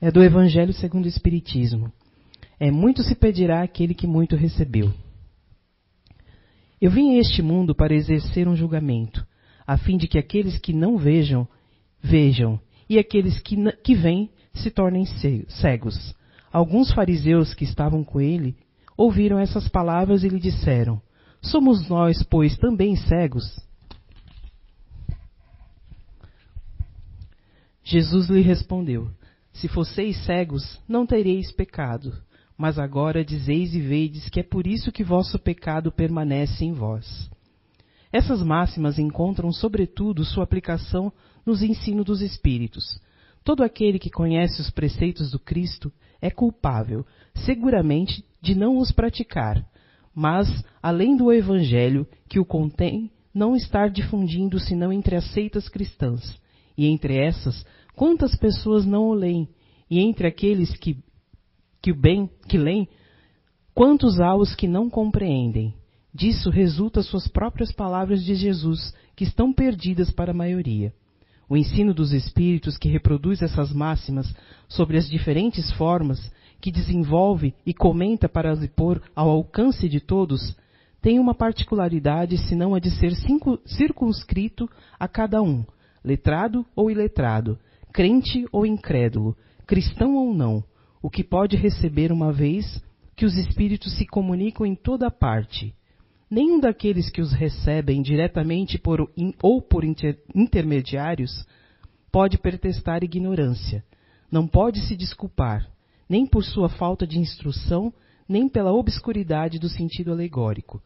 é do Evangelho segundo o Espiritismo. É muito se pedirá aquele que muito recebeu. Eu vim a este mundo para exercer um julgamento, a fim de que aqueles que não vejam, vejam, e aqueles que, que vêm se tornem cegos. Alguns fariseus que estavam com ele ouviram essas palavras e lhe disseram: Somos nós, pois, também cegos? Jesus lhe respondeu: Se fosseis cegos, não tereis pecado. Mas agora dizeis e vedes que é por isso que vosso pecado permanece em vós. Essas máximas encontram, sobretudo, sua aplicação nos ensinos dos Espíritos. Todo aquele que conhece os preceitos do Cristo é culpável, seguramente, de não os praticar, mas, além do Evangelho que o contém, não estar difundindo senão entre as seitas cristãs, e entre essas, quantas pessoas não o leem, e entre aqueles que, que bem que leem, quantos há os que não compreendem. Disso resulta suas próprias palavras de Jesus, que estão perdidas para a maioria. O ensino dos espíritos que reproduz essas máximas sobre as diferentes formas que desenvolve e comenta para as pôr ao alcance de todos, tem uma particularidade senão a de ser circunscrito a cada um, letrado ou iletrado, crente ou incrédulo, cristão ou não, o que pode receber uma vez que os espíritos se comunicam em toda parte. Nenhum daqueles que os recebem diretamente por, ou por inter, intermediários pode pretestar ignorância, não pode se desculpar, nem por sua falta de instrução, nem pela obscuridade do sentido alegórico.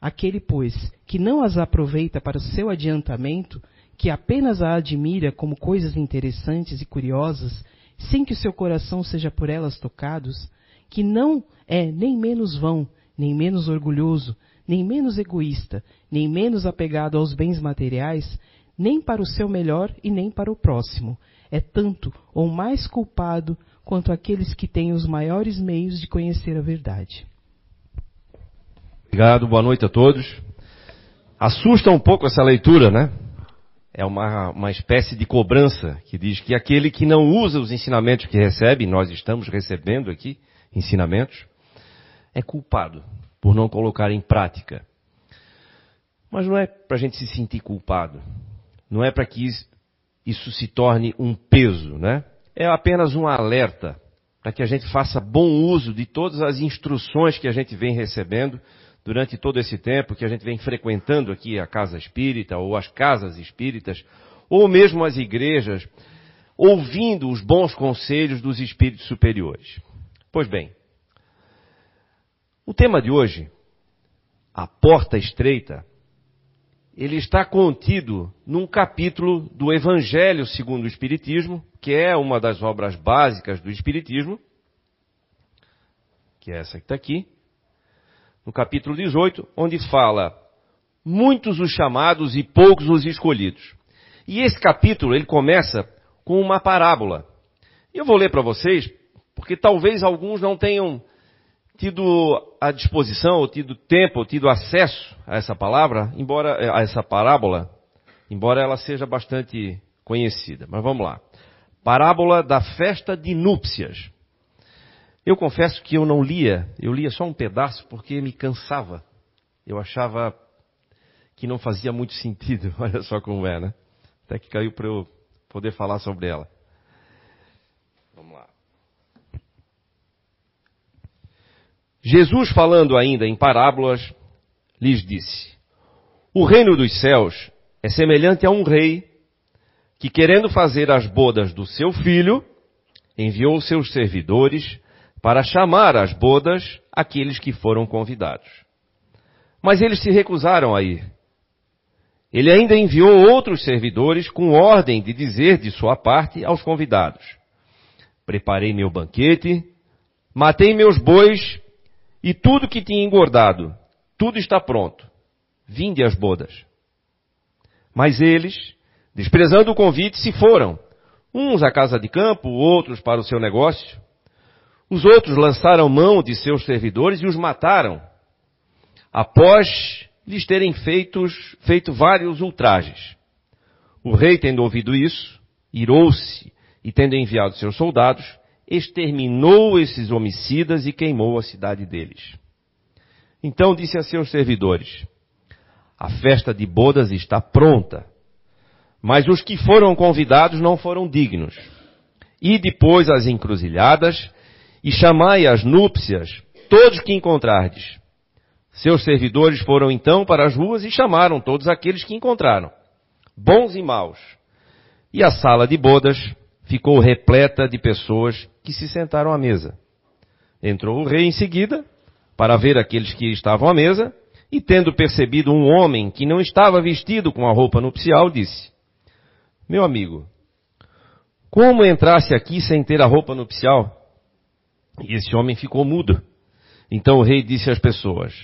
Aquele, pois, que não as aproveita para o seu adiantamento, que apenas a admira como coisas interessantes e curiosas, sem que o seu coração seja por elas tocados, que não é nem menos vão, nem menos orgulhoso, nem menos egoísta, nem menos apegado aos bens materiais, nem para o seu melhor e nem para o próximo, é tanto ou mais culpado quanto aqueles que têm os maiores meios de conhecer a verdade. Obrigado, boa noite a todos. Assusta um pouco essa leitura, né? É uma, uma espécie de cobrança que diz que aquele que não usa os ensinamentos que recebe, nós estamos recebendo aqui ensinamentos, é culpado por não colocar em prática. Mas não é para a gente se sentir culpado. Não é para que isso se torne um peso, né? é apenas um alerta para que a gente faça bom uso de todas as instruções que a gente vem recebendo durante todo esse tempo que a gente vem frequentando aqui a casa espírita ou as casas espíritas, ou mesmo as igrejas, ouvindo os bons conselhos dos espíritos superiores. Pois bem, o tema de hoje, a porta estreita, ele está contido num capítulo do Evangelho segundo o Espiritismo, que é uma das obras básicas do Espiritismo, que é essa que está aqui, no capítulo 18, onde fala muitos os chamados e poucos os escolhidos. E esse capítulo ele começa com uma parábola. Eu vou ler para vocês, porque talvez alguns não tenham tido a disposição, ou tido tempo, ou tido acesso a essa palavra, embora a essa parábola, embora ela seja bastante conhecida. Mas vamos lá. Parábola da festa de núpcias. Eu confesso que eu não lia, eu lia só um pedaço porque me cansava. Eu achava que não fazia muito sentido. Olha só como é, né? Até que caiu para eu poder falar sobre ela. Vamos lá. Jesus, falando ainda em parábolas, lhes disse: O reino dos céus é semelhante a um rei que, querendo fazer as bodas do seu filho, enviou seus servidores para chamar às bodas aqueles que foram convidados. Mas eles se recusaram a ir. Ele ainda enviou outros servidores com ordem de dizer de sua parte aos convidados: Preparei meu banquete, matei meus bois e tudo que tinha engordado, tudo está pronto. Vinde às bodas. Mas eles, Desprezando o convite, se foram. Uns à casa de campo, outros para o seu negócio. Os outros lançaram mão de seus servidores e os mataram, após lhes terem feitos, feito vários ultrajes. O rei, tendo ouvido isso, irou-se e, tendo enviado seus soldados, exterminou esses homicidas e queimou a cidade deles. Então disse a seus servidores: A festa de bodas está pronta, mas os que foram convidados não foram dignos. E depois as encruzilhadas e chamai as núpcias todos que encontrardes. Seus servidores foram então para as ruas e chamaram todos aqueles que encontraram, bons e maus. E a sala de bodas ficou repleta de pessoas que se sentaram à mesa. Entrou o rei em seguida para ver aqueles que estavam à mesa e, tendo percebido um homem que não estava vestido com a roupa nupcial, disse: Meu amigo, como entrasse aqui sem ter a roupa nupcial? E esse homem ficou mudo. Então o rei disse às pessoas: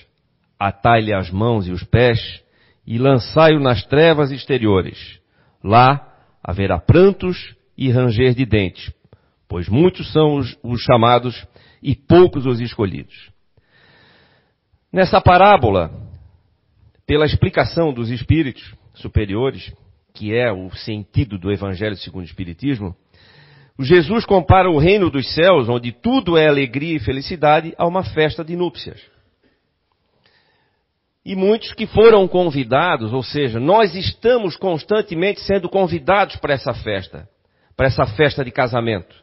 Atai-lhe as mãos e os pés e lançai-o nas trevas exteriores. Lá haverá prantos e ranger de dentes, pois muitos são os, os chamados e poucos os escolhidos. Nessa parábola, pela explicação dos espíritos superiores, que é o sentido do Evangelho segundo o Espiritismo, Jesus compara o reino dos céus, onde tudo é alegria e felicidade, a uma festa de núpcias. E muitos que foram convidados, ou seja, nós estamos constantemente sendo convidados para essa festa, para essa festa de casamento.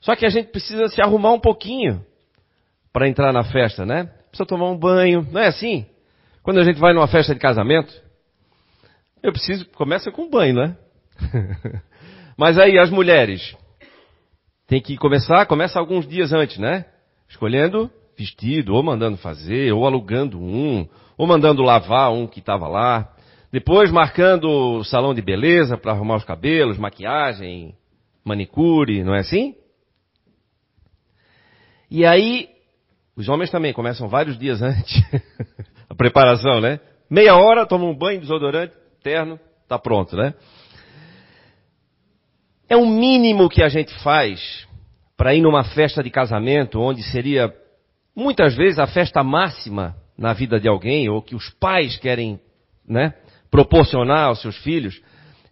Só que a gente precisa se arrumar um pouquinho para entrar na festa, né? Precisa tomar um banho, não é assim? Quando a gente vai numa festa de casamento, eu preciso, começa com um banho, né? Mas aí as mulheres tem que começar, começa alguns dias antes, né? Escolhendo vestido, ou mandando fazer, ou alugando um, ou mandando lavar um que estava lá. Depois marcando o salão de beleza para arrumar os cabelos, maquiagem, manicure, não é assim? E aí, os homens também começam vários dias antes a preparação, né? Meia hora, toma um banho, desodorante, terno, tá pronto, né? É o mínimo que a gente faz para ir numa festa de casamento, onde seria muitas vezes a festa máxima na vida de alguém, ou que os pais querem né, proporcionar aos seus filhos.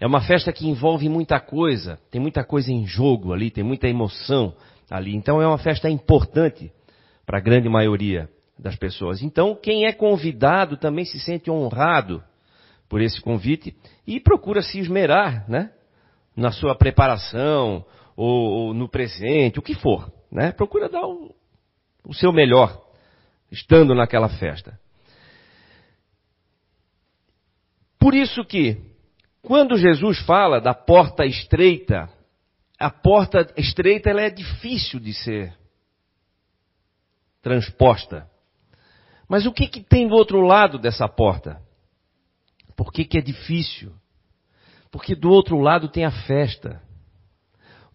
É uma festa que envolve muita coisa, tem muita coisa em jogo ali, tem muita emoção ali. Então é uma festa importante para a grande maioria das pessoas. Então quem é convidado também se sente honrado por esse convite e procura se esmerar, né? Na sua preparação ou, ou, no presente, o que for, né? Procura dar o, o seu melhor estando naquela festa. Por isso que, quando Jesus fala da porta estreita, a porta estreita ela é difícil de ser transposta. Mas o que, que tem do outro lado dessa porta? Por que, que é difícil? Porque do outro lado tem a festa.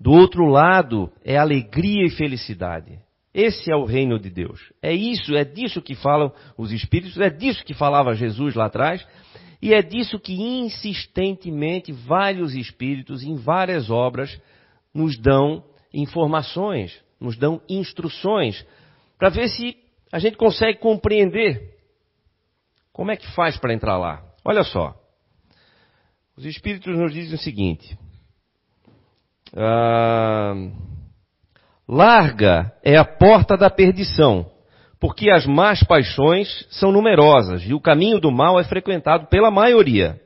Do outro lado é alegria e felicidade. Esse é o reino de Deus. É isso, é disso que falam os Espíritos, é disso que falava Jesus lá atrás, e é disso que insistentemente vários Espíritos, em várias obras, nos dão informações, nos dão instruções, para ver se a gente consegue compreender como é que faz para entrar lá. Olha só. Os Espíritos nos dizem o seguinte: ah, larga é a porta da perdição, porque as más paixões são numerosas e o caminho do mal é frequentado pela maioria.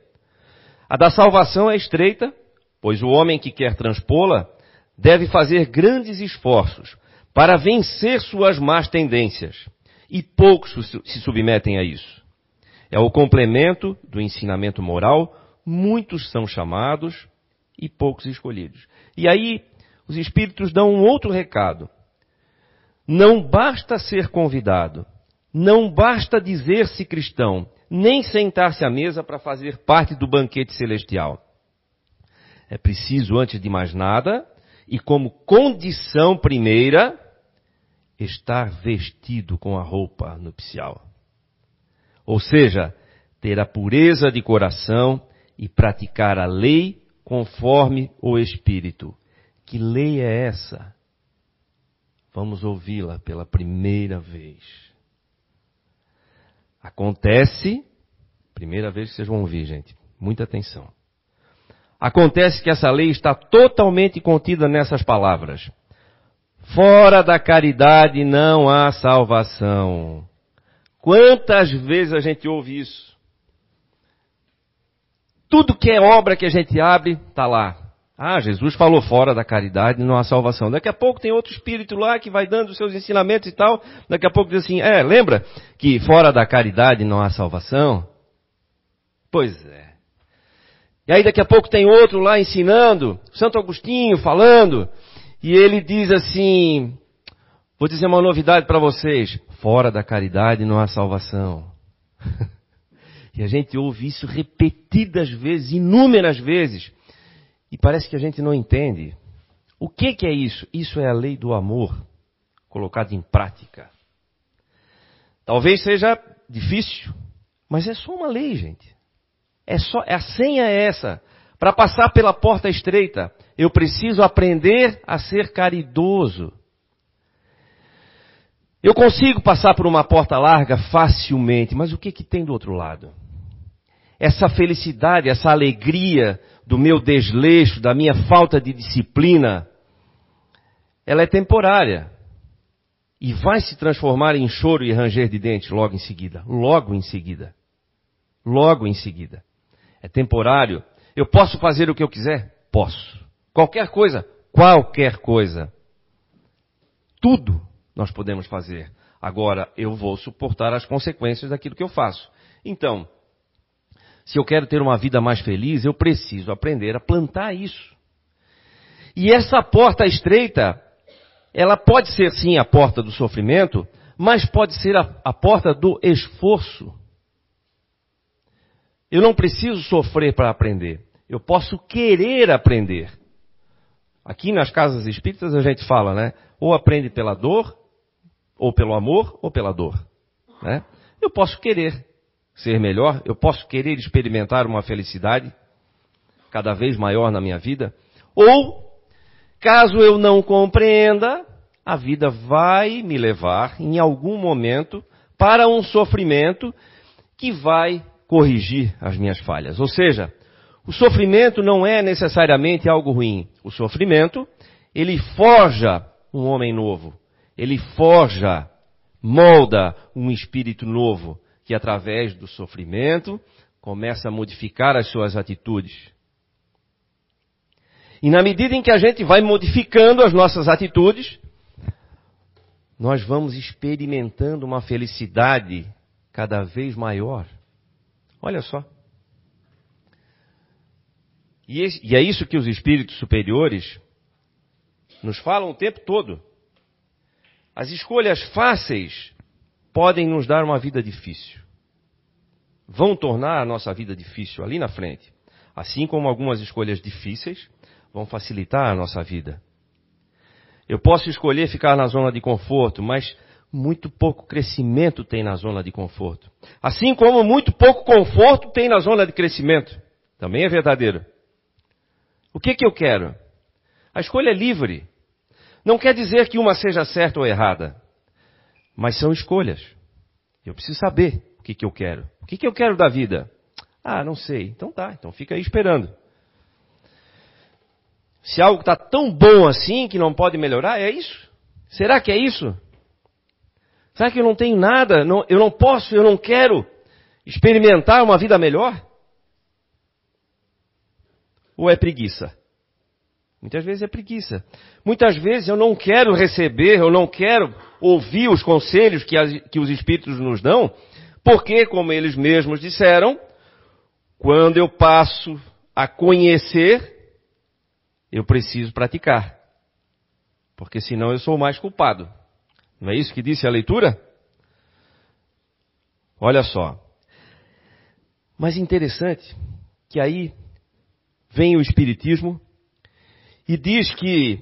A da salvação é estreita, pois o homem que quer transpô-la deve fazer grandes esforços para vencer suas más tendências, e poucos se submetem a isso. É o complemento do ensinamento moral muitos são chamados e poucos escolhidos. E aí, os Espíritos dão um outro recado. Não basta ser convidado, não basta dizer-se cristão, nem sentar-se à mesa para fazer parte do banquete celestial. É preciso, antes de mais nada, e como condição primeira, estar vestido com a roupa nupcial. Ou seja, ter a pureza de coração e praticar a lei conforme o Espírito. Que lei é essa? Vamos ouvi-la pela primeira vez. Acontece, primeira vez que vocês vão ouvir, gente, muita atenção. Acontece que essa lei está totalmente contida nessas palavras. Fora da caridade não há salvação. Quantas vezes a gente ouve isso? Tudo que é obra que a gente abre, está lá. Ah, Jesus falou fora da caridade não há salvação. Daqui a pouco tem outro espírito lá que vai dando os seus ensinamentos e tal. Daqui a pouco diz assim, é, lembra que fora da caridade não há salvação? Pois é. E aí daqui a pouco tem outro lá ensinando, Santo Agostinho falando, e ele diz assim, vou dizer uma novidade para vocês, fora da caridade não há salvação. e a gente ouve isso repetidas vezes, inúmeras vezes. E parece que a gente não entende. O que, que é isso? Isso é a lei do amor colocada em prática. Talvez seja difícil, mas é só uma lei, gente. É só, a senha é essa. Para passar pela porta estreita, eu preciso aprender a ser caridoso. Eu consigo passar por uma porta larga facilmente, mas o que, que tem do outro lado? Essa felicidade, essa alegria do meu desleixo, da minha falta de disciplina, ela é temporária. E vai se transformar em choro e ranger de dentes logo em seguida. Logo em seguida. Logo em seguida. É temporário. Eu posso fazer o que eu quiser? Posso. Qualquer coisa? Qualquer coisa. Tudo nós podemos fazer. Agora, eu vou suportar as consequências daquilo que eu faço. Então, se eu quero ter uma vida mais feliz, eu preciso aprender a plantar isso. E essa porta estreita, ela pode ser sim a porta do sofrimento, mas pode ser a, a porta do esforço. Eu não preciso sofrer para aprender. Eu posso querer aprender. Aqui nas casas espíritas a gente fala, né? Ou aprende pela dor, ou pelo amor, ou pela dor. Né? Eu posso querer ser melhor, eu posso querer experimentar uma felicidade cada vez maior na minha vida, ou, caso eu não compreenda, a vida vai me levar em algum momento para um sofrimento que vai corrigir as minhas falhas. Ou seja, o sofrimento não é necessariamente algo ruim. O sofrimento, ele forja um homem novo. Ele forja, molda um espírito novo que através do sofrimento começa a modificar as suas atitudes. E na medida em que a gente vai modificando as nossas atitudes, nós vamos experimentando uma felicidade cada vez maior. Olha só. E, e é isso que os espíritos superiores nos falam o tempo todo. As escolhas fáceis podem nos dar uma vida difícil. Vão tornar a nossa vida difícil ali na frente. Assim como algumas escolhas difíceis vão facilitar a nossa vida. Eu posso escolher ficar na zona de conforto, mas muito pouco crescimento tem na zona de conforto. Assim como muito pouco conforto tem na zona de crescimento. Também é verdadeiro. O que, que eu quero? A escolha é livre. Não quer dizer que uma seja certa ou errada. Mas são escolhas. Eu preciso saber o que, que eu quero. O que, que eu quero da vida? Ah, não sei. Então tá, então fica aí esperando. Se algo está tão bom assim que não pode melhorar, é isso? Será que é isso? Será que eu não tenho nada? Não, eu não posso, eu não quero experimentar uma vida melhor? Ou é preguiça? Muitas vezes é preguiça. Muitas vezes eu não quero receber, eu não quero ouvir os conselhos que, as, que os Espíritos nos dão, porque, como eles mesmos disseram, quando eu passo a conhecer, eu preciso praticar. Porque senão eu sou mais culpado. Não é isso que disse a leitura? Olha só. Mas interessante que aí vem o Espiritismo e diz que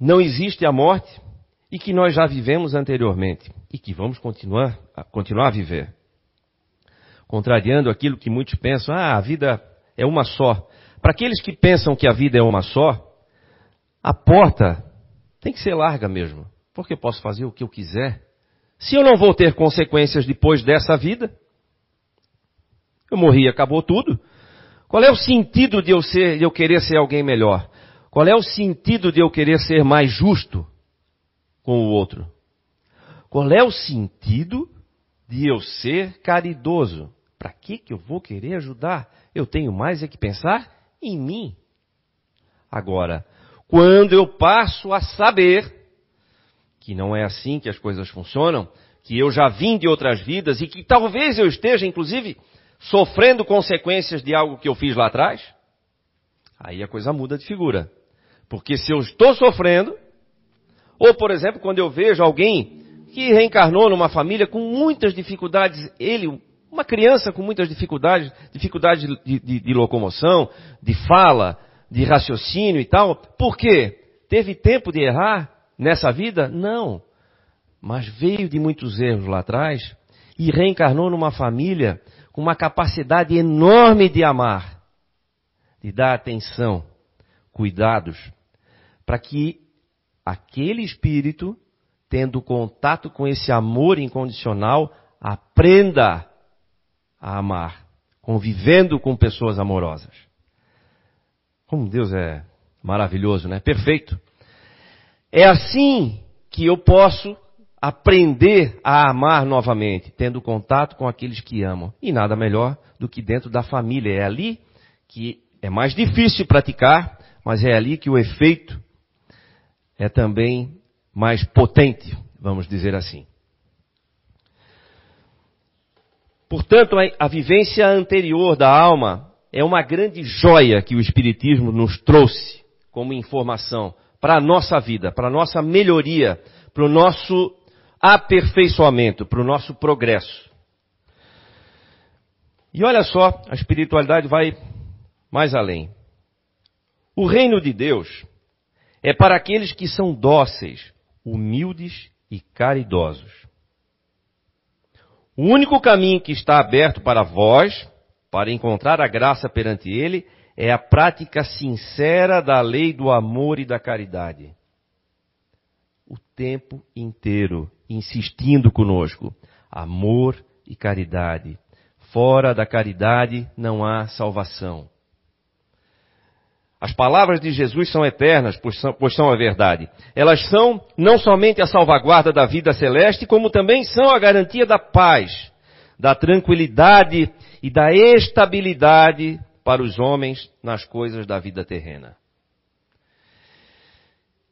não existe a morte e que nós já vivemos anteriormente e que vamos continuar, continuar a viver. Contrariando aquilo que muitos pensam, ah, a vida é uma só. Para aqueles que pensam que a vida é uma só, a porta tem que ser larga mesmo, porque eu posso fazer o que eu quiser. Se eu não vou ter consequências depois dessa vida, eu morri, acabou tudo. Qual é o sentido de eu ser, de eu querer ser alguém melhor? Qual é o sentido de eu querer ser mais justo com o outro? Qual é o sentido de eu ser caridoso? Para que que eu vou querer ajudar? Eu tenho mais é que pensar em mim. Agora, quando eu passo a saber que não é assim que as coisas funcionam, que eu já vim de outras vidas e que talvez eu esteja, inclusive, sofrendo consequências de algo que eu fiz lá atrás, aí a coisa muda de figura. Porque se eu estou sofrendo, ou por exemplo, quando eu vejo alguém que reencarnou numa família com muitas dificuldades, ele, uma criança com muitas dificuldades, dificuldades de, de, de locomoção, de fala, de raciocínio e tal, por quê? Teve tempo de errar nessa vida? Não mas veio de muitos erros lá atrás e reencarnou numa família com uma capacidade enorme de amar, de dar atenção, cuidados, para que aquele espírito, tendo contato com esse amor incondicional, aprenda a amar, convivendo com pessoas amorosas. Como Deus é maravilhoso, né? Perfeito. É assim que eu posso aprender a amar novamente, tendo contato com aqueles que amam. E nada melhor do que dentro da família. É ali que é mais difícil praticar, mas é ali que o efeito é também mais potente, vamos dizer assim. Portanto, a vivência anterior da alma é uma grande joia que o Espiritismo nos trouxe como informação para a nossa vida, para a nossa melhoria, para o nosso aperfeiçoamento, para o nosso progresso. E olha só, a espiritualidade vai mais além. O reino de Deus é para aqueles que são dóceis, humildes e caridosos. O único caminho que está aberto para vós, para encontrar a graça perante Ele, é a prática sincera da lei do amor e da caridade. O tempo inteiro insistindo conosco. Amor e caridade. Fora da caridade não há salvação. As palavras de Jesus são eternas, pois são, pois são a verdade. Elas são não somente a salvaguarda da vida celeste, como também são a garantia da paz, da tranquilidade e da estabilidade para os homens nas coisas da vida terrena.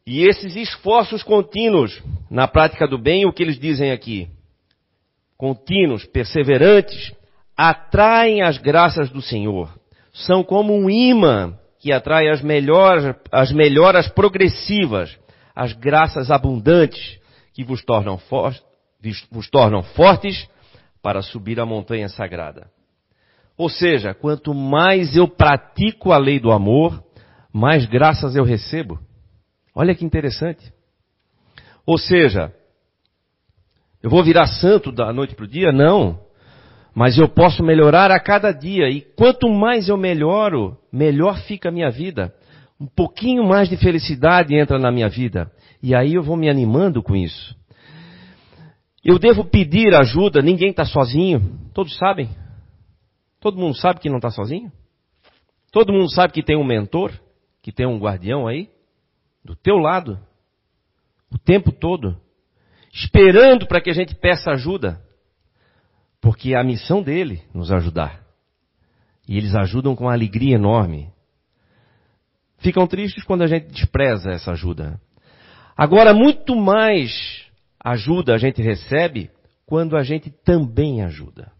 E esses esforços contínuos na prática do bem, o que eles dizem aqui? Contínuos, perseverantes, atraem as graças do Senhor. São como um imã que atrai as melhoras, as melhoras progressivas, as graças abundantes que vos tornam, for, vos tornam fortes para subir a montanha sagrada. Ou seja, quanto mais eu pratico a lei do amor, mais graças eu recebo. Olha que interessante. Ou seja, eu vou virar santo da noite para o dia? Não. Mas eu posso melhorar a cada dia. E quanto mais eu melhoro, melhor fica a minha vida. Um pouquinho mais de felicidade entra na minha vida. E aí eu vou me animando com isso. Eu devo pedir ajuda, ninguém está sozinho. Todos sabem? Todo mundo sabe que não está sozinho? Todo mundo sabe que tem um mentor, que tem um guardião aí? do teu lado, o tempo todo, esperando para que a gente peça ajuda, porque é a missão dele nos ajudar. E eles ajudam com uma alegria enorme. Ficam tristes quando a gente despreza essa ajuda. Agora, muito mais ajuda a gente recebe quando a gente também ajuda.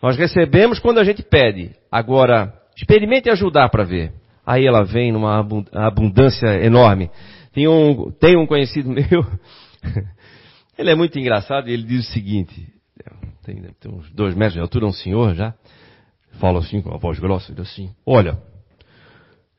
Nós recebemos quando a gente pede. Agora, experimente ajudar para ver aí ela vem numa abundância enorme. Tem um, tem um conhecido meu, ele é muito engraçado e ele diz o seguinte, tem, uns dois metros de altura, um senhor já, fala assim com a voz grossa, ele assim, olha,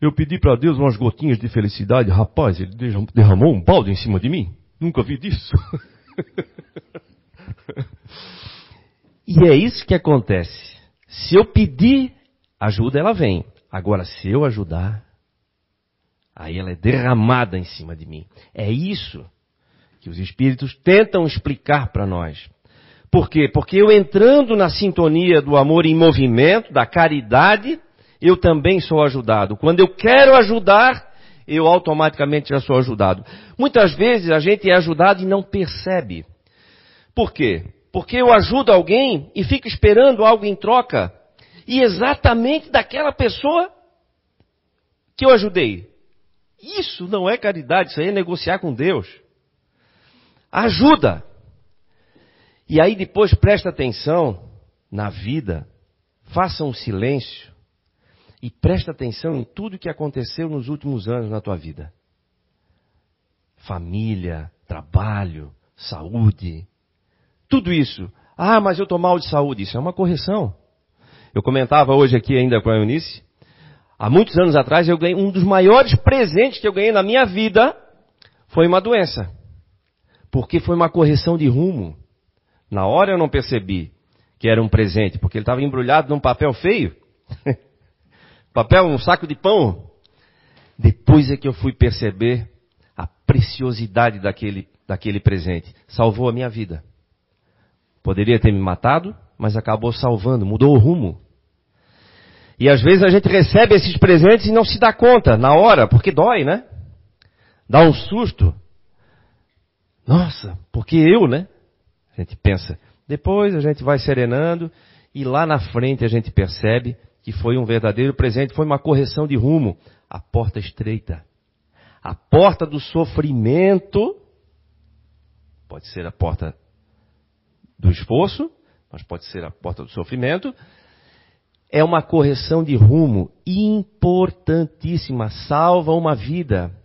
eu pedi para Deus umas gotinhas de felicidade, rapaz, ele derramou um balde em cima de mim. Nunca vi disso. e é isso que acontece. Se eu pedir ajuda, ela vem. Agora, se eu ajudar, aí ela é derramada em cima de mim. É isso que os espíritos tentam explicar para nós. Por quê? Porque eu entrando na sintonia do amor em movimento, da caridade, eu também sou ajudado. Quando eu quero ajudar, eu automaticamente já sou ajudado. Muitas vezes a gente é ajudado e não percebe. Por quê? Porque eu ajudo alguém e fico esperando algo em troca. E exatamente daquela pessoa que eu ajudei. Isso não é caridade, isso aí é negociar com Deus. Ajuda. E aí depois presta atenção na vida, faça um silêncio e presta atenção em tudo que aconteceu nos últimos anos na tua vida. Família, trabalho, saúde, tudo isso. Ah, mas eu estou mal de saúde. Isso é uma correção. Eu comentava hoje aqui ainda com a Eunice. Há muitos anos atrás eu ganhei um dos maiores presentes que eu ganhei na minha vida foi uma doença. Porque foi uma correção de rumo. Na hora eu não percebi que era um presente, porque ele estava embrulhado num papel feio. papel, um saco de pão. Depois é que eu fui perceber a preciosidade daquele, daquele presente. Salvou a minha vida. Poderia ter me matado, mas acabou salvando, mudou o rumo. E às vezes a gente recebe esses presentes e não se dá conta na hora, porque dói, né? Dá um susto. Nossa, porque eu, né? A gente pensa. Depois a gente vai serenando e lá na frente a gente percebe que foi um verdadeiro presente, foi uma correção de rumo. A porta estreita. A porta do sofrimento pode ser a porta do esforço, mas pode ser a porta do sofrimento. É uma correção de rumo importantíssima, salva uma vida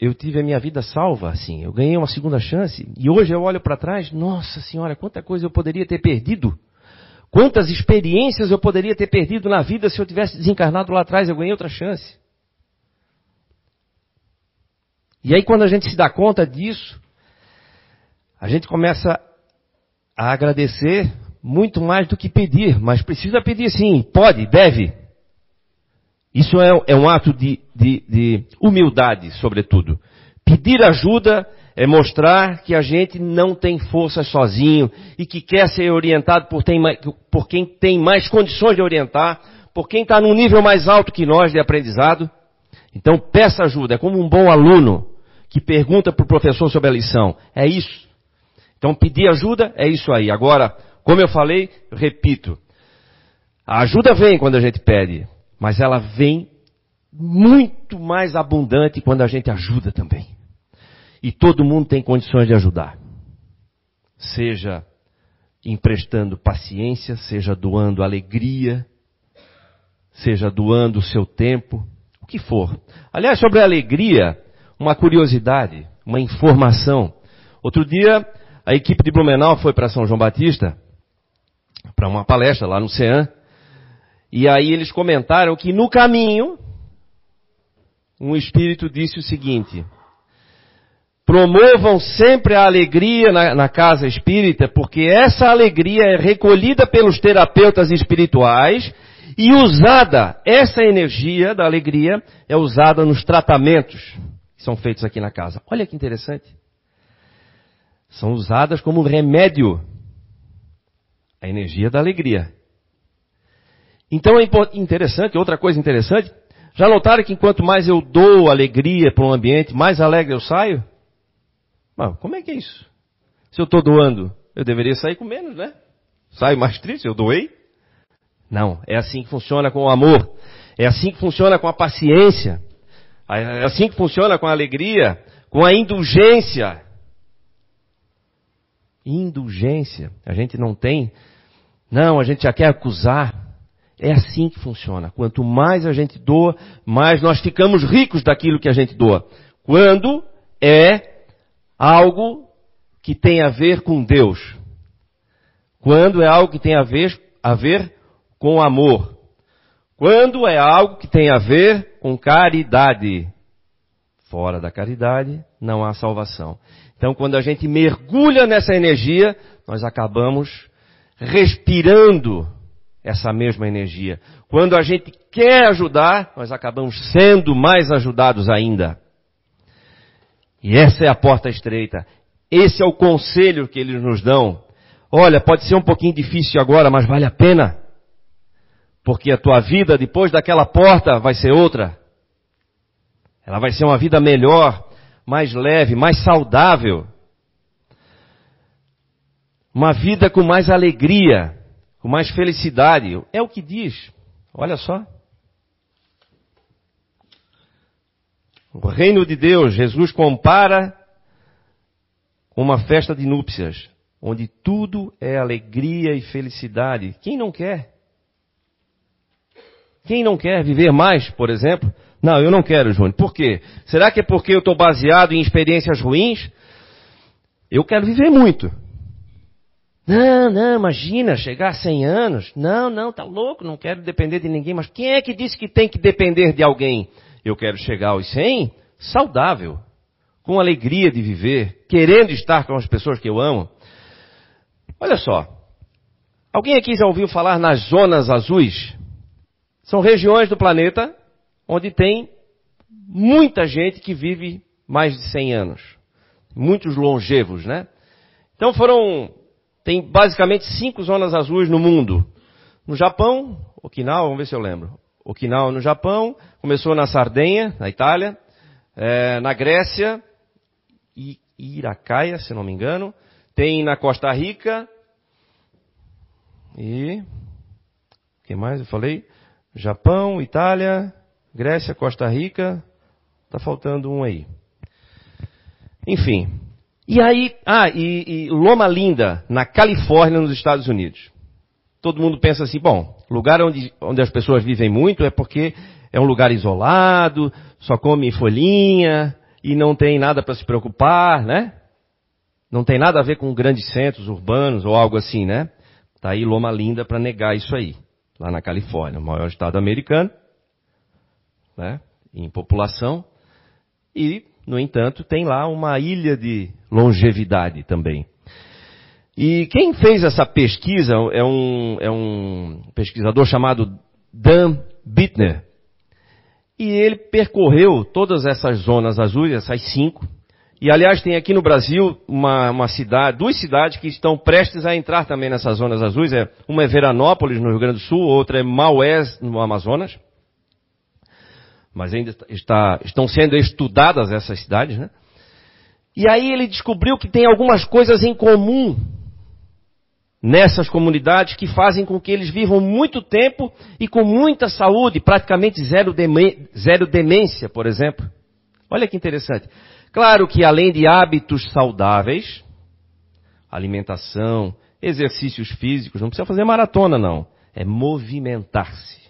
eu tive a minha vida salva, assim. Eu ganhei uma segunda chance. E hoje eu olho para trás, nossa senhora, quanta coisa eu poderia ter perdido. Quantas experiências eu poderia ter perdido na vida se eu tivesse desencarnado lá atrás, eu ganhei outra chance. E aí quando a gente se dá conta disso, a gente começa a agradecer muito mais do que pedir, mas precisa pedir sim, pode, deve. Isso é, é um ato de, de, de humildade, sobretudo. Pedir ajuda é mostrar que a gente não tem força sozinho e que quer ser orientado por, tem, por quem tem mais condições de orientar, por quem está num nível mais alto que nós de aprendizado. Então peça ajuda, é como um bom aluno que pergunta para o professor sobre a lição. É isso. Então pedir ajuda é isso aí. Agora, como eu falei, repito, a ajuda vem quando a gente pede. Mas ela vem muito mais abundante quando a gente ajuda também. E todo mundo tem condições de ajudar. Seja emprestando paciência, seja doando alegria, seja doando o seu tempo, o que for. Aliás, sobre a alegria, uma curiosidade, uma informação. Outro dia, a equipe de Blumenau foi para São João Batista, para uma palestra lá no CEAM, e aí eles comentaram que no caminho, um espírito disse o seguinte: promovam sempre a alegria na, na, casa espírita, porque essa alegria é recolhida pelos terapeutas espirituais e usada, essa energia da alegria é usada nos tratamentos que são feitos aqui na casa. Olha que interessante. São usadas como remédio. A energia da alegria. Então é interessante, outra coisa interessante, já notaram que enquanto mais eu dou alegria para um ambiente, mais alegre eu saio? Mas como é que é isso? Se eu estou doando, eu deveria sair com menos, né? Saio mais triste, eu doei? Não, é assim que funciona com o amor. É assim que funciona com a paciência. É assim que funciona com a alegria, com a indulgência. Indulgência. A gente não tem. Não, a gente já quer acusar. É assim que funciona. Quanto mais a gente doa, mais nós ficamos ricos daquilo que a gente doa. Quando é algo que tem a ver com Deus. Quando é algo que tem a ver, a ver com amor. Quando é algo que tem a ver com caridade. Fora da caridade não há salvação. Então, quando a gente mergulha nessa energia, nós acabamos respirando essa mesma energia. Quando a gente quer ajudar, nós acabamos sendo mais ajudados ainda. E essa é a porta estreita. Esse é o conselho que eles nos dão. Olha, pode ser um pouquinho difícil agora, mas vale a pena. Porque a tua vida depois daquela porta vai ser outra. Ela vai ser uma vida melhor, mais leve, mais saudável. Uma vida com mais alegria, com mais felicidade. É o que diz. Olha só. O reino de Deus, Jesus compara com uma festa de núpcias, onde tudo é alegria e felicidade. Quem não quer? Quem não quer viver mais, por exemplo? Não, eu não quero, Júnior. Por quê? Será que é porque eu estou baseado em experiências ruins? Eu quero viver muito. Não, não, imagina, chegar a 100 anos. Não, não, tá louco, não quero depender de ninguém. Mas quem é que disse que tem que depender de alguém? Eu quero chegar aos 100 saudável, com alegria de viver, querendo estar com as pessoas que eu amo. Olha só. Alguém aqui já ouviu falar nas zonas azuis? São regiões do planeta onde tem muita gente que vive mais de 100 anos. Muitos longevos, né? Então foram, tem basicamente cinco zonas azuis no mundo. No Japão, Okinawa, vamos ver se eu lembro. Okinawa no Japão, começou na Sardenha, na Itália, é, na Grécia, e Iracaia, se não me engano, tem na Costa Rica, e, o que mais eu falei? Japão, Itália, Grécia, Costa Rica, tá faltando um aí. Enfim. E aí, ah, e, e, Loma Linda, na Califórnia, nos Estados Unidos. Todo mundo pensa assim, bom, lugar onde, onde as pessoas vivem muito é porque é um lugar isolado, só come folhinha e não tem nada para se preocupar, né? Não tem nada a ver com grandes centros urbanos ou algo assim, né? Tá aí Loma Linda para negar isso aí, lá na Califórnia, o maior estado americano né, em população, e, no entanto, tem lá uma ilha de longevidade também. E quem fez essa pesquisa é um, é um pesquisador chamado Dan Bittner. E ele percorreu todas essas zonas azuis, essas cinco. E aliás, tem aqui no Brasil uma, uma cidade, duas cidades que estão prestes a entrar também nessas zonas azuis. É, uma é Veranópolis, no Rio Grande do Sul, outra é Maués, no Amazonas mas ainda está, estão sendo estudadas essas cidades, né? E aí ele descobriu que tem algumas coisas em comum nessas comunidades que fazem com que eles vivam muito tempo e com muita saúde, praticamente zero, zero demência, por exemplo. Olha que interessante. Claro que além de hábitos saudáveis, alimentação, exercícios físicos, não precisa fazer maratona não, é movimentar-se.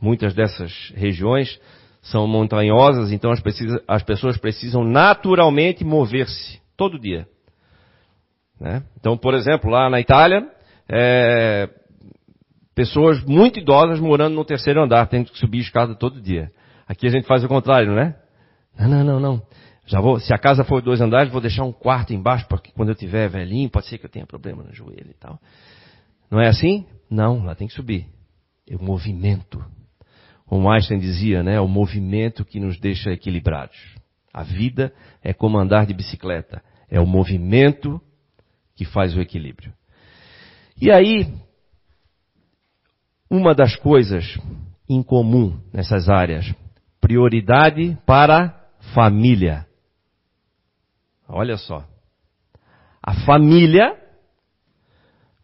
Muitas dessas regiões são montanhosas, então as, precisa, as pessoas precisam naturalmente mover-se todo dia. Né? Então, por exemplo, lá na Itália, é, pessoas muito idosas morando no terceiro andar, tendo que subir escada todo dia. Aqui a gente faz o contrário, né? Não, não, não, não. Já vou, se a casa for dois andares, vou deixar um quarto embaixo, porque quando eu tiver velhinho, pode ser que eu tenha problema no joelho e tal. Não é assim? Não, lá tem que subir. É o movimento. Como Einstein dizia, né, o movimento que nos deixa equilibrados. A vida é como andar de bicicleta. É o movimento que faz o equilíbrio. E aí, uma das coisas em comum nessas áreas, prioridade para família. Olha só. A família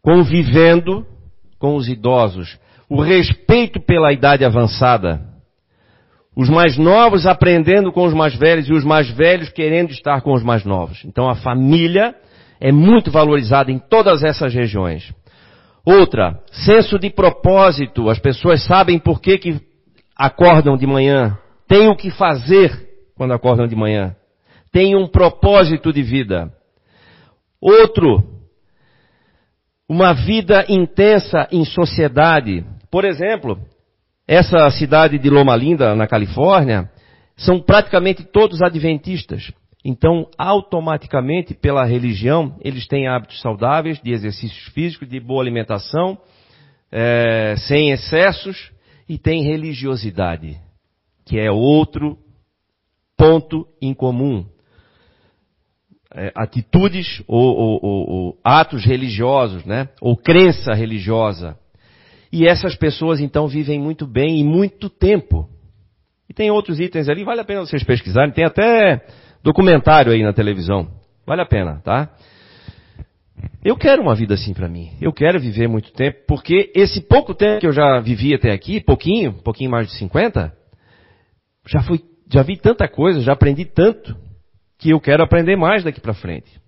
convivendo com os idosos, o respeito pela idade avançada. Os mais novos aprendendo com os mais velhos e os mais velhos querendo estar com os mais novos. Então a família é muito valorizada em todas essas regiões. Outra, senso de propósito. As pessoas sabem por que, que acordam de manhã. Tem o que fazer quando acordam de manhã. Tem um propósito de vida. Outro, uma vida intensa em sociedade. Por exemplo, essa cidade de Loma Linda, na Califórnia, são praticamente todos adventistas. Então, automaticamente, pela religião, eles têm hábitos saudáveis, de exercícios físicos, de boa alimentação, é, sem excessos, e tem religiosidade, que é outro ponto em comum. É, atitudes ou, ou, ou, ou atos religiosos, né? ou crença religiosa. E essas pessoas então vivem muito bem e muito tempo. E tem outros itens ali, vale a pena vocês pesquisarem. Tem até documentário aí na televisão. Vale a pena, tá? Eu quero uma vida assim para mim. Eu quero viver muito tempo, porque esse pouco tempo que eu já vivi até aqui, pouquinho, pouquinho mais de 50, já fui, já vi tanta coisa, já aprendi tanto, que eu quero aprender mais daqui para frente.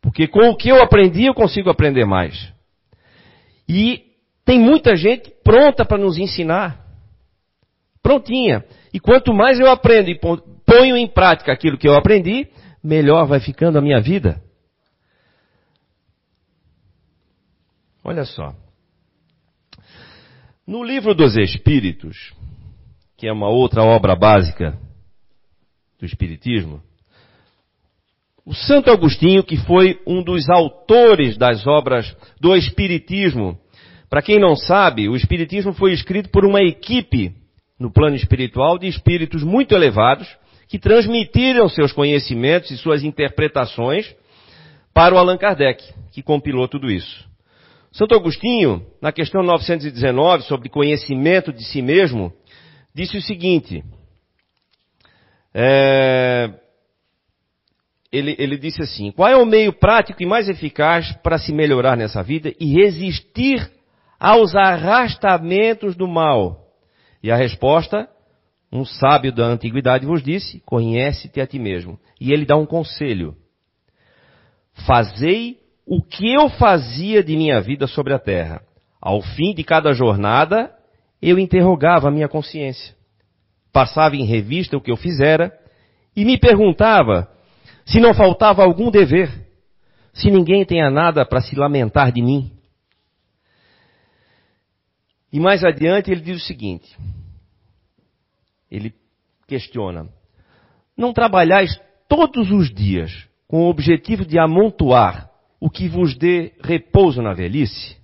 Porque com o que eu aprendi, eu consigo aprender mais. E tem muita gente pronta para nos ensinar. Prontinha. E quanto mais eu aprendo e ponho em prática aquilo que eu aprendi, melhor vai ficando a minha vida. Olha só. No livro dos Espíritos, que é uma outra obra básica do Espiritismo, o Santo Agostinho, que foi um dos autores das obras do Espiritismo, para quem não sabe, o Espiritismo foi escrito por uma equipe no plano espiritual de espíritos muito elevados que transmitiram seus conhecimentos e suas interpretações para o Allan Kardec, que compilou tudo isso. Santo Agostinho, na questão 919, sobre conhecimento de si mesmo, disse o seguinte: é, ele, ele disse assim: qual é o meio prático e mais eficaz para se melhorar nessa vida e resistir aos arrastamentos do mal? E a resposta, um sábio da antiguidade vos disse: conhece-te a ti mesmo. E ele dá um conselho: fazei o que eu fazia de minha vida sobre a terra. Ao fim de cada jornada, eu interrogava a minha consciência. Passava em revista o que eu fizera e me perguntava se não faltava algum dever, se ninguém tenha nada para se lamentar de mim. E mais adiante ele diz o seguinte: ele questiona: Não trabalhais todos os dias com o objetivo de amontoar o que vos dê repouso na velhice?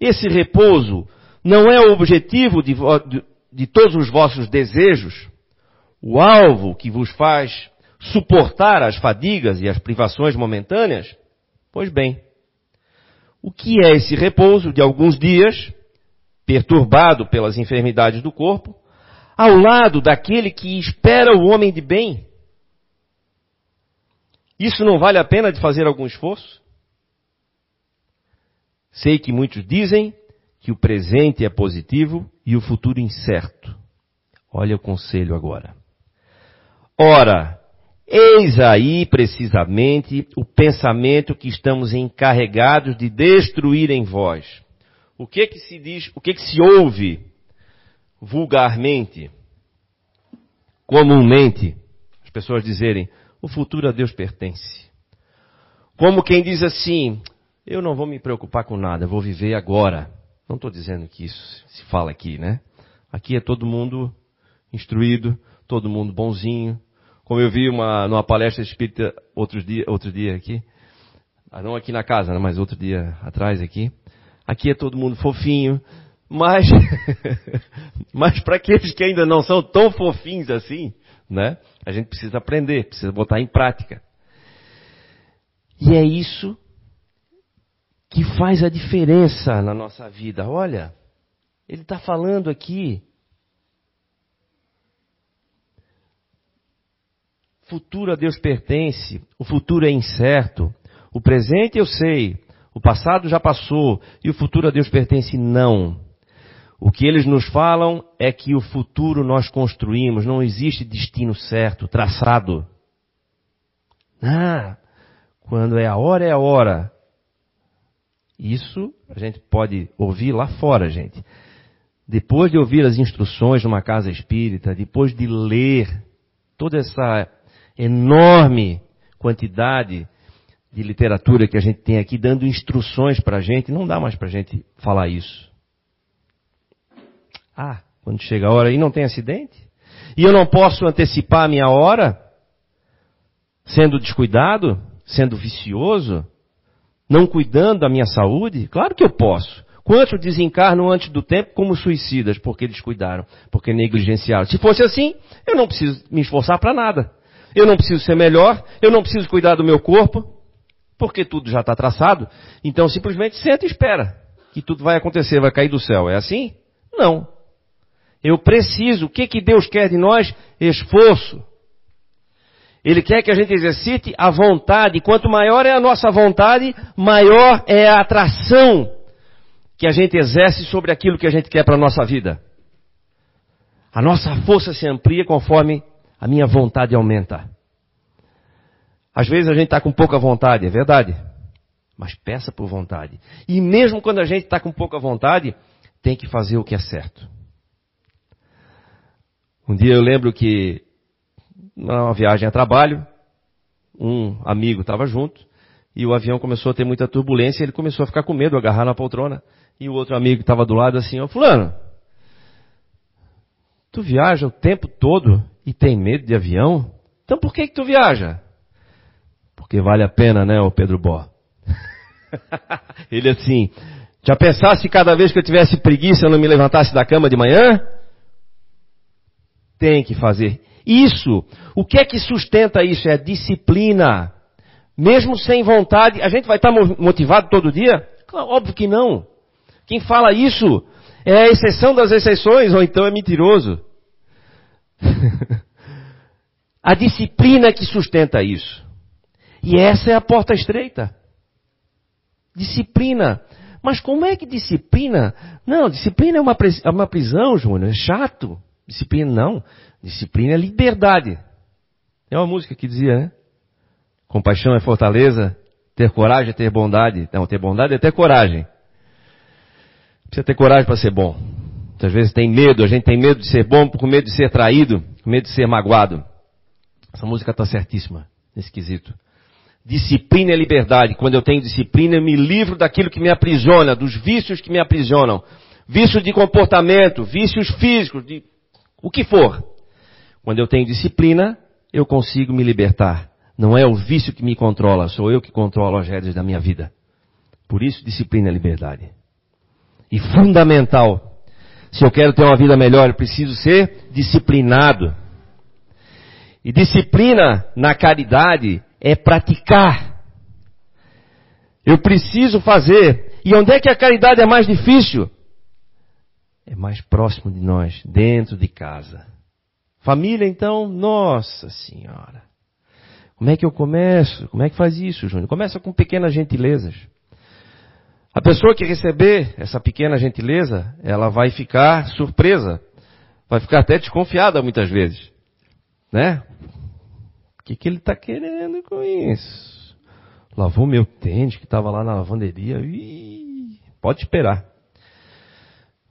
Esse repouso não é o objetivo de, de, de todos os vossos desejos, o alvo que vos faz suportar as fadigas e as privações momentâneas? Pois bem, o que é esse repouso de alguns dias, perturbado pelas enfermidades do corpo, ao lado daquele que espera o homem de bem, isso não vale a pena de fazer algum esforço? Sei que muitos dizem que o presente é positivo e o futuro incerto. Olha o conselho agora. Ora, eis aí precisamente o pensamento que estamos encarregados de destruir em vós. O que que se diz, o que que se ouve vulgarmente, comumente, as pessoas dizerem, o futuro a Deus pertence. Como quem diz assim, eu não vou me preocupar com nada, vou viver agora. Não estou dizendo que isso se fala aqui, né? Aqui é todo mundo instruído, todo mundo bonzinho. Como eu vi uma, numa palestra espírita outro dia, outro dia aqui, ah, não aqui na casa, né, mas outro dia atrás aqui. Aqui é todo mundo fofinho, mas, mas para aqueles que ainda não são tão fofinhos assim, né? A gente precisa aprender, precisa botar em prática. E é isso que faz a diferença na nossa vida. Olha, ele está falando aqui. Futuro a Deus pertence, o futuro é incerto. O presente eu sei, o passado já passou e o futuro a Deus pertence, não. O que eles nos falam é que o futuro nós construímos, não existe destino certo, traçado. Ah, quando é a hora, é a hora. Isso a gente pode ouvir lá fora, gente. Depois de ouvir as instruções numa casa espírita, depois de ler toda essa enorme quantidade de literatura que a gente tem aqui dando instruções para a gente, não dá mais para a gente falar isso. Ah, quando chega a hora e não tem acidente? E eu não posso antecipar a minha hora? Sendo descuidado? Sendo vicioso? Não cuidando da minha saúde? Claro que eu posso. Quantos desencarnam antes do tempo como suicidas porque descuidaram, porque negligenciaram? Se fosse assim, eu não preciso me esforçar para nada. Eu não preciso ser melhor, eu não preciso cuidar do meu corpo, porque tudo já está traçado. Então simplesmente senta e espera. que tudo vai acontecer, vai cair do céu. É assim? Não. Eu preciso. O que, que Deus quer de nós? Esforço. Ele quer que a gente exercite a vontade. Quanto maior é a nossa vontade, maior é a atração que a gente exerce sobre aquilo que a gente quer para a nossa vida. A nossa força se amplia conforme a minha vontade aumenta. Às vezes a gente está com pouca vontade, é verdade. Mas peça por vontade. E mesmo quando a gente está com pouca vontade, tem que fazer o que é certo. Um dia eu lembro que, numa viagem a trabalho, um amigo estava junto, e o avião começou a ter muita turbulência, e ele começou a ficar com medo, agarrar na poltrona, e o outro amigo estava do lado assim, ó, fulano, tu viaja o tempo todo e tem medo de avião? Então por que que tu viaja? Porque vale a pena, né, o Pedro Bó? ele assim, já pensasse cada vez que eu tivesse preguiça eu não me levantasse da cama de manhã? Tem que fazer. Isso, o que é que sustenta isso? É disciplina. Mesmo sem vontade, a gente vai estar motivado todo dia? Óbvio que não. Quem fala isso é a exceção das exceções, ou então é mentiroso. a disciplina é que sustenta isso. E essa é a porta estreita. Disciplina. Mas como é que disciplina? Não, disciplina é uma, é uma prisão, Júnior. É chato. Disciplina não. Disciplina é liberdade. É uma música que dizia, né? Compaixão é fortaleza, ter coragem é ter bondade. Não, ter bondade é ter coragem. Precisa ter coragem para ser bom. Muitas vezes tem medo, a gente tem medo de ser bom, com medo de ser traído, com medo de ser magoado. Essa música está certíssima, nesse quesito. Disciplina é liberdade. Quando eu tenho disciplina, eu me livro daquilo que me aprisiona, dos vícios que me aprisionam. Vícios de comportamento, vícios físicos, de o que for. Quando eu tenho disciplina, eu consigo me libertar. Não é o vício que me controla, sou eu que controlo as rédeas da minha vida. Por isso, disciplina é liberdade e fundamental. Se eu quero ter uma vida melhor, eu preciso ser disciplinado. E disciplina na caridade é praticar. Eu preciso fazer. E onde é que a caridade é mais difícil? É mais próximo de nós, dentro de casa. Família, então, nossa senhora. Como é que eu começo? Como é que faz isso, Júnior? Começa com pequenas gentilezas. A pessoa que receber essa pequena gentileza, ela vai ficar surpresa, vai ficar até desconfiada muitas vezes, né? O que, que ele está querendo com isso? Lavou meu tênis que estava lá na lavanderia, Ih, pode esperar.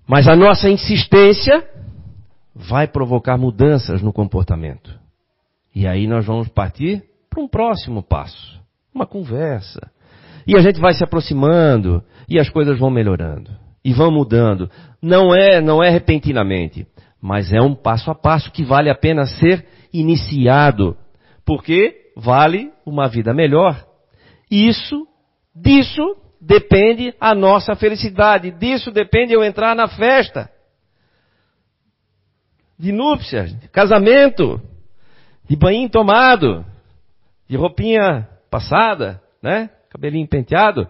Mas a nossa insistência vai provocar mudanças no comportamento. E aí nós vamos partir para um próximo passo, uma conversa e a gente vai se aproximando e as coisas vão melhorando e vão mudando. Não é, não é repentinamente, mas é um passo a passo que vale a pena ser iniciado, porque vale uma vida melhor. Isso, disso depende a nossa felicidade, disso depende eu entrar na festa de núpcias, de casamento, de banho tomado, de roupinha passada, né? Cabelinho penteado.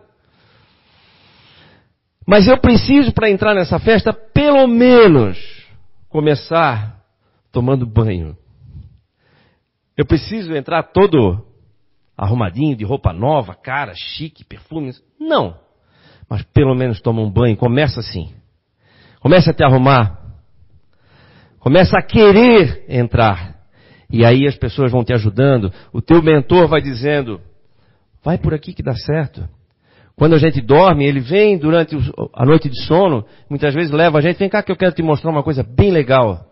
Mas eu preciso, para entrar nessa festa, pelo menos começar tomando banho. Eu preciso entrar todo arrumadinho, de roupa nova, cara, chique, perfumes. Não. Mas pelo menos toma um banho. Começa assim. Começa a te arrumar. Começa a querer entrar. E aí as pessoas vão te ajudando. O teu mentor vai dizendo: Vai por aqui que dá certo. Quando a gente dorme, ele vem durante a noite de sono, muitas vezes leva a gente, vem cá que eu quero te mostrar uma coisa bem legal.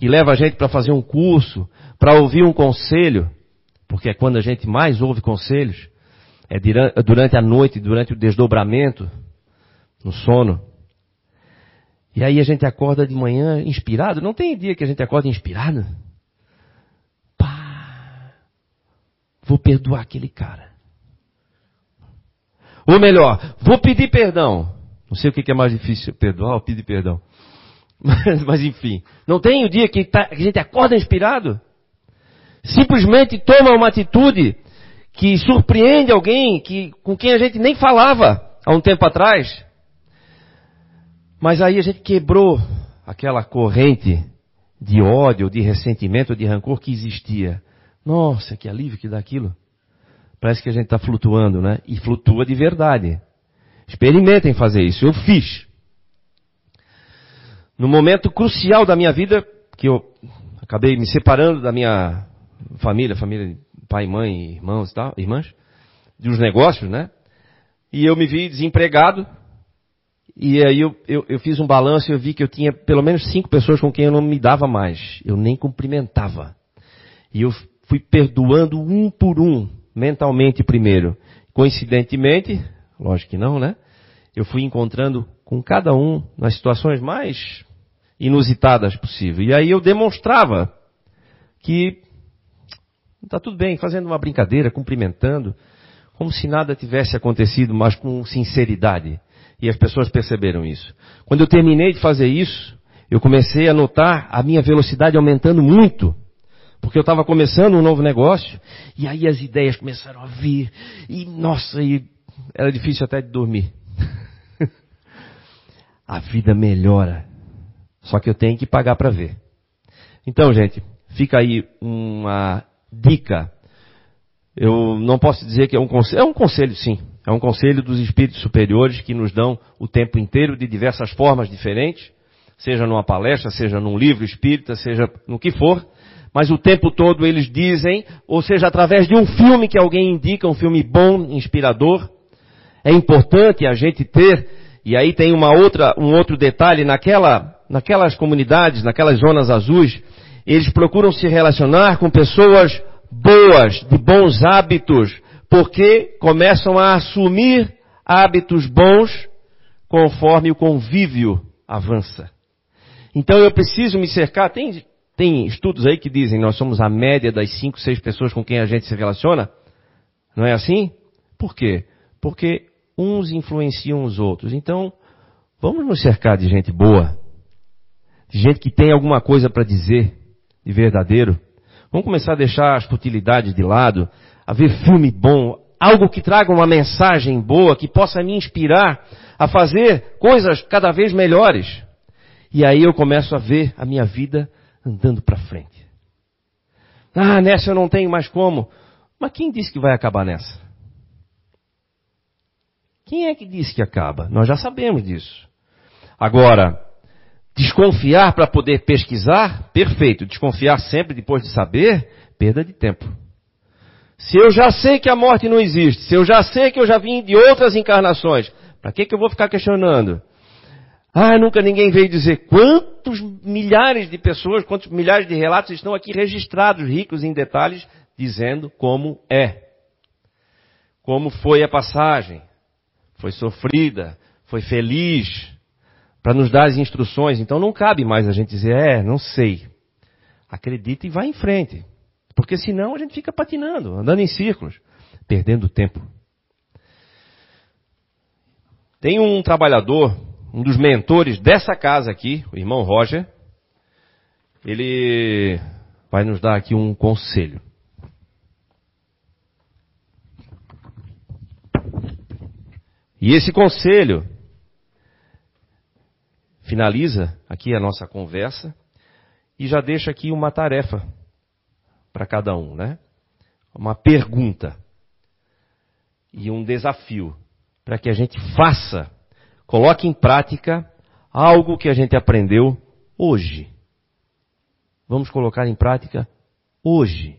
E leva a gente para fazer um curso, para ouvir um conselho, porque é quando a gente mais ouve conselhos, é durante a noite, durante o desdobramento, no sono. E aí a gente acorda de manhã inspirado. Não tem dia que a gente acorda inspirado? Pá! Vou perdoar aquele cara. Ou melhor, vou pedir perdão. Não sei o que é mais difícil, perdoar ou pedir perdão. Mas, mas enfim, não tem o dia que, tá, que a gente acorda inspirado? Simplesmente toma uma atitude que surpreende alguém que, com quem a gente nem falava há um tempo atrás. Mas aí a gente quebrou aquela corrente de ódio, de ressentimento, de rancor que existia. Nossa, que alívio que dá aquilo. Parece que a gente está flutuando, né? E flutua de verdade. Experimentem fazer isso. Eu fiz. No momento crucial da minha vida, que eu acabei me separando da minha família, família pai, mãe, irmãos e tal, irmãs, dos negócios, né? E eu me vi desempregado. E aí eu, eu, eu fiz um balanço e eu vi que eu tinha pelo menos cinco pessoas com quem eu não me dava mais. Eu nem cumprimentava. E eu fui perdoando um por um, mentalmente primeiro. Coincidentemente, lógico que não, né? Eu fui encontrando com cada um nas situações mais inusitadas possível. E aí eu demonstrava que está tudo bem, fazendo uma brincadeira, cumprimentando, como se nada tivesse acontecido, mas com sinceridade. E as pessoas perceberam isso. Quando eu terminei de fazer isso, eu comecei a notar a minha velocidade aumentando muito. Porque eu estava começando um novo negócio, e aí as ideias começaram a vir, e nossa, e era difícil até de dormir. a vida melhora. Só que eu tenho que pagar para ver. Então, gente, fica aí uma dica. Eu não posso dizer que é um conselho, é um conselho sim. É um conselho dos espíritos superiores que nos dão o tempo inteiro de diversas formas diferentes, seja numa palestra, seja num livro espírita, seja no que for, mas o tempo todo eles dizem, ou seja, através de um filme que alguém indica, um filme bom, inspirador, é importante a gente ter, e aí tem uma outra, um outro detalhe, naquela, naquelas comunidades, naquelas zonas azuis, eles procuram se relacionar com pessoas boas, de bons hábitos, porque começam a assumir hábitos bons conforme o convívio avança. Então eu preciso me cercar. Tem, tem estudos aí que dizem nós somos a média das cinco, seis pessoas com quem a gente se relaciona. Não é assim? Por quê? Porque uns influenciam os outros. Então, vamos nos cercar de gente boa, de gente que tem alguma coisa para dizer de verdadeiro. Vamos começar a deixar as futilidades de lado, a ver filme bom, algo que traga uma mensagem boa, que possa me inspirar a fazer coisas cada vez melhores. E aí eu começo a ver a minha vida andando para frente. Ah, nessa eu não tenho mais como. Mas quem disse que vai acabar nessa? Quem é que disse que acaba? Nós já sabemos disso. Agora, desconfiar para poder pesquisar, perfeito. Desconfiar sempre depois de saber, perda de tempo. Se eu já sei que a morte não existe, se eu já sei que eu já vim de outras encarnações, para que, que eu vou ficar questionando? Ah, nunca ninguém veio dizer quantos milhares de pessoas, quantos milhares de relatos estão aqui registrados, ricos em detalhes, dizendo como é. Como foi a passagem. Foi sofrida, foi feliz, para nos dar as instruções. Então não cabe mais a gente dizer, é, não sei. Acredita e vai em frente. Porque senão a gente fica patinando, andando em círculos, perdendo tempo. Tem um trabalhador, um dos mentores dessa casa aqui, o irmão Roger. Ele vai nos dar aqui um conselho. E esse conselho finaliza aqui a nossa conversa e já deixa aqui uma tarefa para cada um, né? Uma pergunta e um desafio para que a gente faça, coloque em prática algo que a gente aprendeu hoje. Vamos colocar em prática hoje.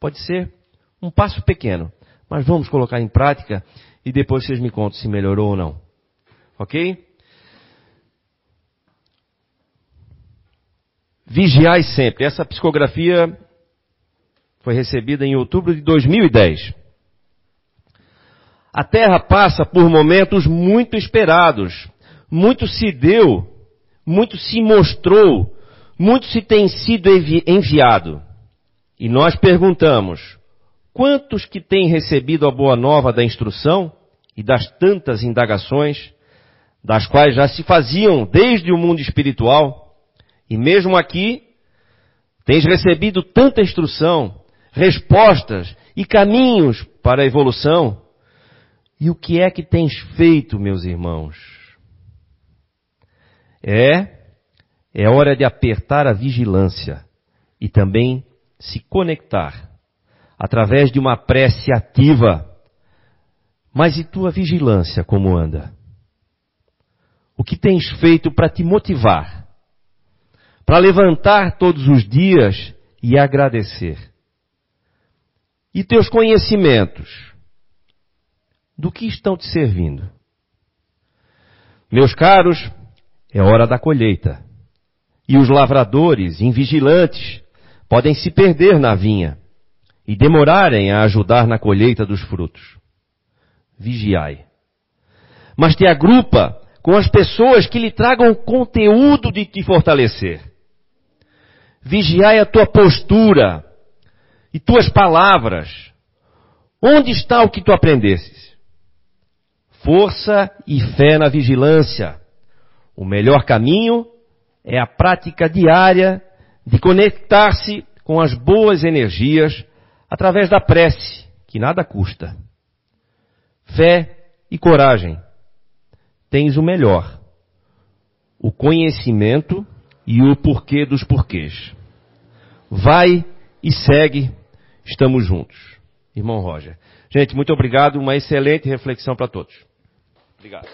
Pode ser um passo pequeno, mas vamos colocar em prática e depois vocês me contam se melhorou ou não. Ok? Vigiai sempre. Essa psicografia foi recebida em outubro de 2010. A Terra passa por momentos muito esperados. Muito se deu, muito se mostrou, muito se tem sido enviado. E nós perguntamos: quantos que têm recebido a boa nova da instrução e das tantas indagações, das quais já se faziam desde o mundo espiritual? E mesmo aqui, tens recebido tanta instrução, respostas e caminhos para a evolução. E o que é que tens feito, meus irmãos? É, é hora de apertar a vigilância e também se conectar através de uma prece ativa. Mas e tua vigilância como anda? O que tens feito para te motivar? Para levantar todos os dias e agradecer? E teus conhecimentos? Do que estão te servindo? Meus caros, é hora da colheita. E os lavradores, invigilantes, podem se perder na vinha e demorarem a ajudar na colheita dos frutos. Vigiai. Mas te agrupa com as pessoas que lhe tragam conteúdo de te fortalecer. Vigiai a tua postura e tuas palavras. Onde está o que tu aprendesses? Força e fé na vigilância. O melhor caminho é a prática diária de conectar-se com as boas energias através da prece, que nada custa. Fé e coragem. Tens o melhor, o conhecimento e o porquê dos porquês. Vai e segue, estamos juntos. Irmão Roger. Gente, muito obrigado, uma excelente reflexão para todos. Obrigado.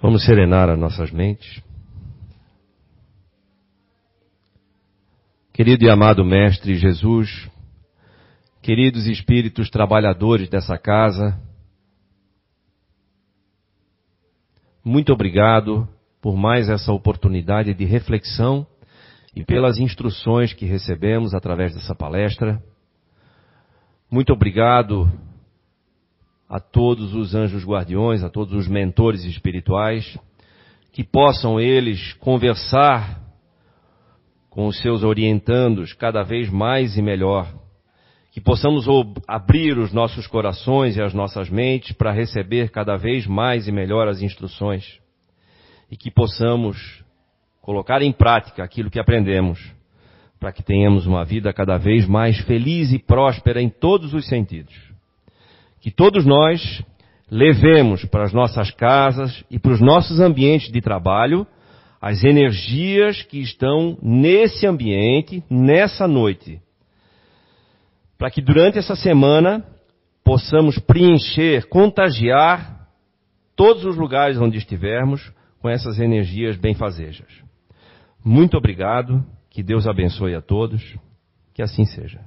Vamos serenar as nossas mentes. Querido e amado Mestre Jesus, queridos espíritos trabalhadores dessa casa, muito obrigado por mais essa oportunidade de reflexão e pelas instruções que recebemos através dessa palestra. Muito obrigado a todos os anjos guardiões, a todos os mentores espirituais, que possam eles conversar com os seus orientandos cada vez mais e melhor, que possamos abrir os nossos corações e as nossas mentes para receber cada vez mais e melhor as instruções e que possamos colocar em prática aquilo que aprendemos para que tenhamos uma vida cada vez mais feliz e próspera em todos os sentidos que todos nós levemos para as nossas casas e para os nossos ambientes de trabalho as energias que estão nesse ambiente, nessa noite. Para que durante essa semana possamos preencher, contagiar todos os lugares onde estivermos com essas energias benfazejas. Muito obrigado, que Deus abençoe a todos, que assim seja.